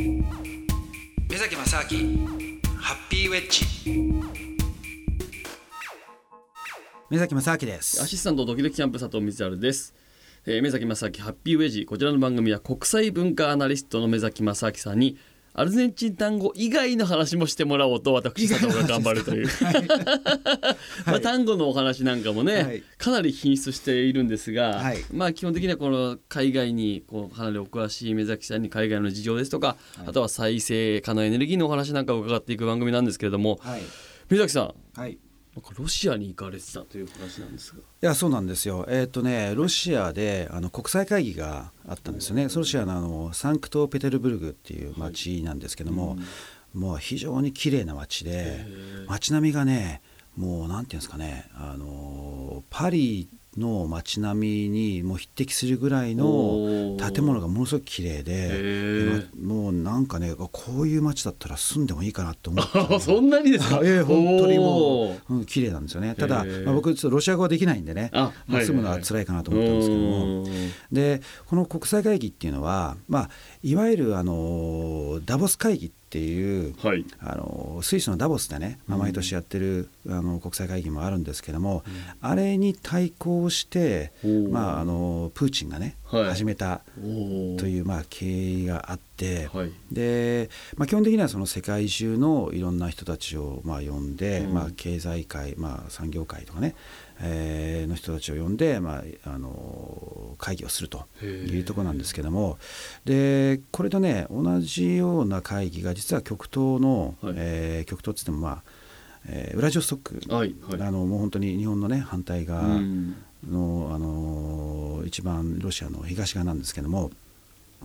目崎正明ハッピーウェッジ。目崎正明です。アシスタントドキドキキャンプ佐藤光晴です、えー、目崎正明ハッピーウェジ。こちらの番組は国際文化アナリストの目崎正明さんにアルゼンチン単語以外の話もしてもらおうと私佐藤が頑張るという、まあ、単語のお話なんかもね、はい。かなり品質しているんですが、はい。まあ基本的にはこの海外にこうかなりお詳しい目崎さんに海外の事情ですとか、あとは再生可能エネルギーのお話なんかを伺っていく番組なんですけれどもはい。目崎さんはいなんかロシアに行かれてたという話なんですが。いやそうなんですよ、えっとね、ロシアであの国際会議があったんですよね、ロシアのあのサンクトペテルブルグっていう町なんですけども、もう非常に綺麗な町で、街並みがね、もうなんていうんですかね、あのパリの街並みにもう匹敵するぐらいの建物がものすごく綺麗へで、もうなんかね、こういう街だったら住んでもいいかなと思って。あ そんなにですか？ええ本当にもう、うん、綺麗なんですよね。ただ、まあ、僕ちょっとロシア語はできないんでね、あまあ、はい住むのは辛いかなと思ったんですけども、でこの国際会議っていうのは、まあ、いわゆるあのダボス会議っていうはい。あのスイスのダボスでね、まあ、毎年やってる、あの国際会議もあるんですけども、あれに対抗して、まあ、あのプーチンがね、はい。始めたという、まあ、経緯があって、はい。で、まあ、基本的にはその世界中のいろんな人たちをまあ呼んで、うん。まあ、経済界、まあ、産業界とかね、えーの人たちを呼んで、まあ、あの会議をするというところなんですけどもでこれとね同じような会議が実は極東の、はい。えー極東っつってもまあ、えーウラジオストック、はいはい。あのもう本当に日本のね反対側うん。の、あの一番ロシアの東側なんですけども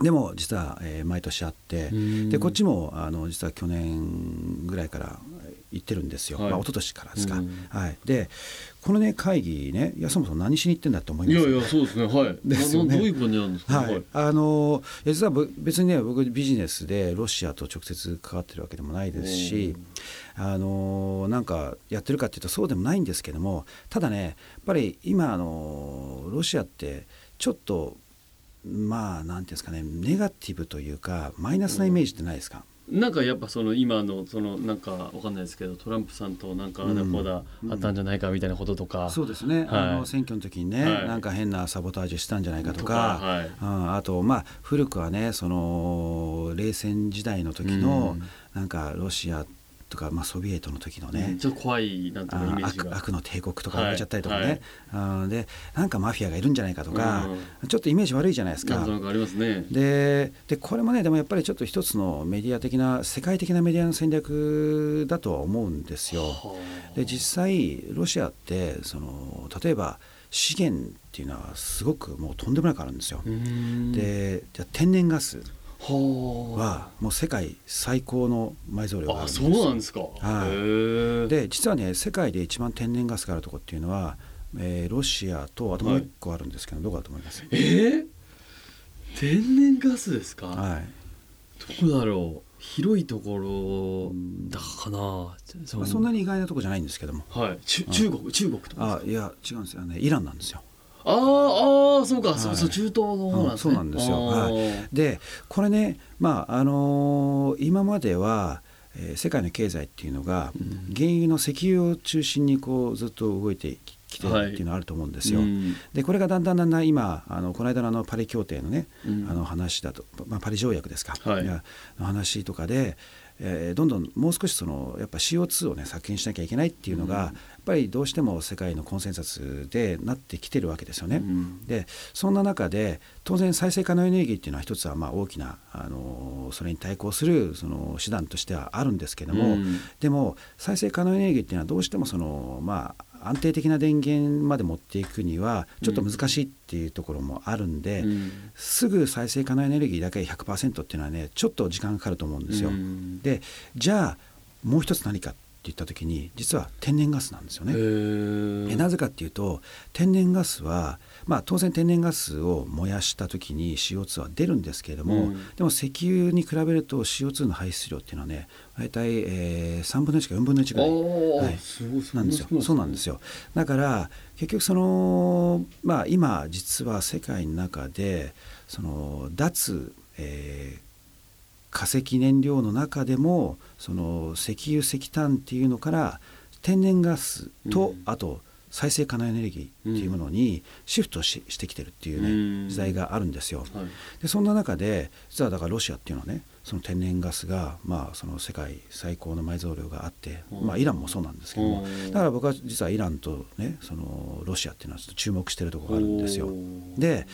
でも実は、えー毎年あってうん。でこっちもあの実は去年ぐらいから行ってるんですよ、はい。まあ、一昨年からですか、うん。はい、でこのね会議ねいやそもそも何しに行ってんだと思います？いやいやそうですね。はい。ですよね。どういう感じなんですか？はい、あのいや実はぶ別にね僕ビジネスでロシアと直接関わってるわけでもないですしあのなんかやってるかっていうとそうでもないんですけどもただねやっぱり今あのロシアってちょっとまあなんていうんですかねネガティブというかマイナスなイメージってないですか、なんかやっぱその今のそのなんかわかんないですけどトランプさんとなんかあだこうだあったんじゃないかみたいなこととか。そうですね、はい。あの選挙の時にね、はい。なんか変なサボタージュしたんじゃないかととかかはい。うん。あとまあ古くはねその冷戦時代の時の、うん。なんかロシアとか、まあ、ソビエトの時のね、ちょっと怖いなんていうかイあメージが。悪悪の帝国とか言われちゃったりとかはいね、うんでなんかマフィアがいるんじゃないかとか、ちょっとイメージ悪いじゃないですかなんと。なくありますね。ででこれもねでもやっぱりちょっと一つのメディア的な世界的なメディアの戦略だとは思うんですよ。はあで実際ロシアってその例えば資源っていうのはすごくもうとんでもなくあるんですよ。でじゃあ天然ガスははもう世界最高の埋蔵量があるんですあそうなんですか。はい。で実はね世界で一番天然ガスがあるところっていうのは、えーロシアとあともう一個あるんですけど、どこだと思います？えー、天然ガスですか？はいどこだろう。広いところだかな。そまあ、そんなに意外なとこじゃないんですけどもはい。中国中国とか？あいや違うんですよねイランなんですよあーあーそうか、はい。そうそう中東の方なんですね。うんそうなんですよ。はでこれねまああのー今までは、えー世界の経済っていうのが、うん。原油の石油を中心にこうずっと動いてきてるっていうのはあると思うんですよ。うん。でこれがだんだんだんだん今あのこの間のあのパリ協定のね、うん。あの話だと、まあ、パリ条約ですか、はい。やの話とかで、えーどんどんもう少しそのやっぱ CO2 をね削減しなきゃいけないっていうのが、やっぱりどうしても世界のコンセンサスでなってきてるわけですよね。うん。でそんな中で当然再生可能エネルギーっていうのは一つはまあ大きなあのそれに対抗するその手段としてはあるんですけども、うん。でも再生可能エネルギーっていうのはどうしてもそのまあ安定的な電源まで持っていくにはちょっと難しいっていうところもあるんで、うんすぐ再生可能エネルギーだけ100%っていうのはねちょっと時間がかかると思うんですよ。うんでじゃあもう一つ何かって言った時に実は天然ガスなんですよね。えなぜかっていうと天然ガスは、まあ、当然天然ガスを燃やした時に CO2 は出るんですけれども、うん。でも石油に比べると CO2 の排出量っていうのはね大体、えー、3分の1か4分の1ぐらい。はい。なんですよ。そうなんですよ。だから結局そのまあ今実は世界の中でその脱、えー化石燃料の中でもその石油石炭っていうのから天然ガスと、うん。あと再生可能エネルギーっていうものにシフトししてきてるっていうね、うん。時代があるんですよ。はい。でそんな中で実はだからロシアっていうのはねその天然ガスが、まあ、その世界最高の埋蔵量があって、うん。まあ、イランもそうなんですけどもうん。だから僕は実はイランとねそのロシアっていうのはちょっと注目してるところがあるんですよ。で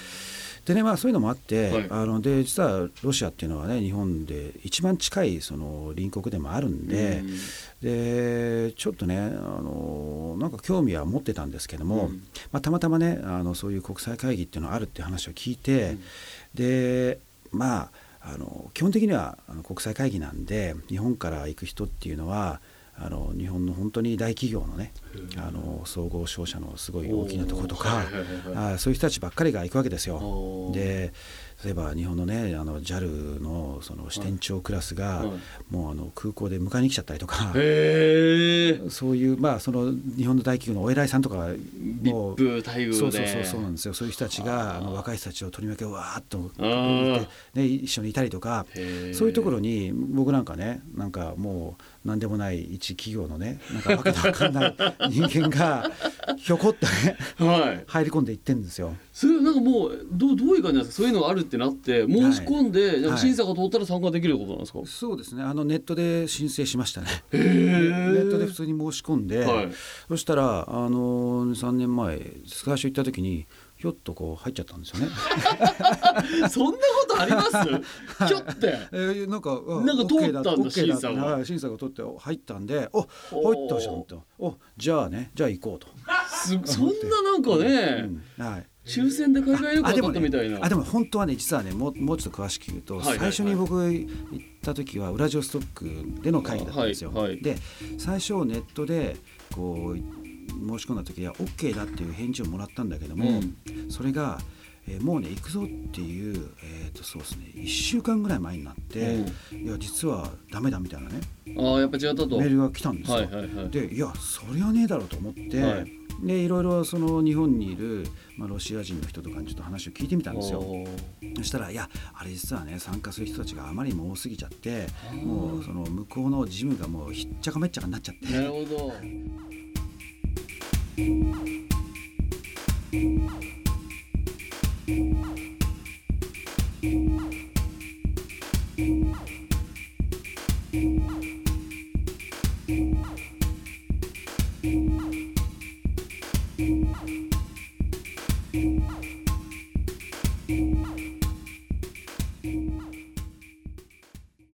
でねまあそういうのもあって、はい。あので実はロシアっていうのはね日本で一番近いその隣国でもあるんで、うん。でちょっとねあのなんか興味は持ってたんですけども、うん。まあ、たまたまねあのそういう国際会議っていうのがあるっていう話を聞いて、でまああの基本的にはあの国際会議なんで日本から行く人っていうのはあの日本の本当に大企業のねあの総合商社のすごい大きなところとかあそういう人たちばっかりが行くわけですよ。で例えば日本のねあの JAL のその支店長クラスが、はい。もうあの空港で迎えに来ちゃったりとか。そういうまあその日本の大企業のお偉いさんとかもう VIP 待遇で。そうそうそうそうなんですよ。そういう人たちがあの若い人たちを取り巻きをわーっとね、一緒にいたりとかそういうところに僕なんかねなんかもう何でもない一企業のねなんかわけのわかんない 人間がひょこっとねはい。入り込んでいってんですよ。それなんかもうどうどういう感じなんですか？そういうのがあるってなって申し込んで、なんか審査が通ったら参加できることなんですか、そうですね。あのネットで申請しましたね。へネえットで普通に申し込んで、はい。そしたらあの3年前最初行った時にひょっとこう入っちゃったんですよね。そんなことあります？ちょってえー、なんかあなんか通ったんだ審査がはい審査が通って入ったんでお入ったじゃんと。おじゃあねじゃあ行こうと、すそんななんかね、うんはい抽選で海外旅行当たったみたいな。あでも本当はね実はねもうもうちょっと詳しく言うと、はいはいはい。最初に僕行った時はウラジオストックでの会議だったんですよ。はいはい。で最初ネットでこう申し込んだ時は OK だっていう返事をもらったんだけども、うん。それが、えーもうね行くぞっていう、えー、とそうですね1週間ぐらい前になって、いや実はダメだみたいなねああやっぱ違ったと。メールが来たんですよ。はいはいはい。でいやそりゃねえだろうと思って、はいでいろいろその日本にいる、まあ、ロシア人の人とかにちょっと話を聞いてみたんですよ。そしたらいやあれ実はね参加する人たちがあまりにも多すぎちゃってもうその向こうの事務がもうひっちゃかめっちゃかになっちゃって。なるほど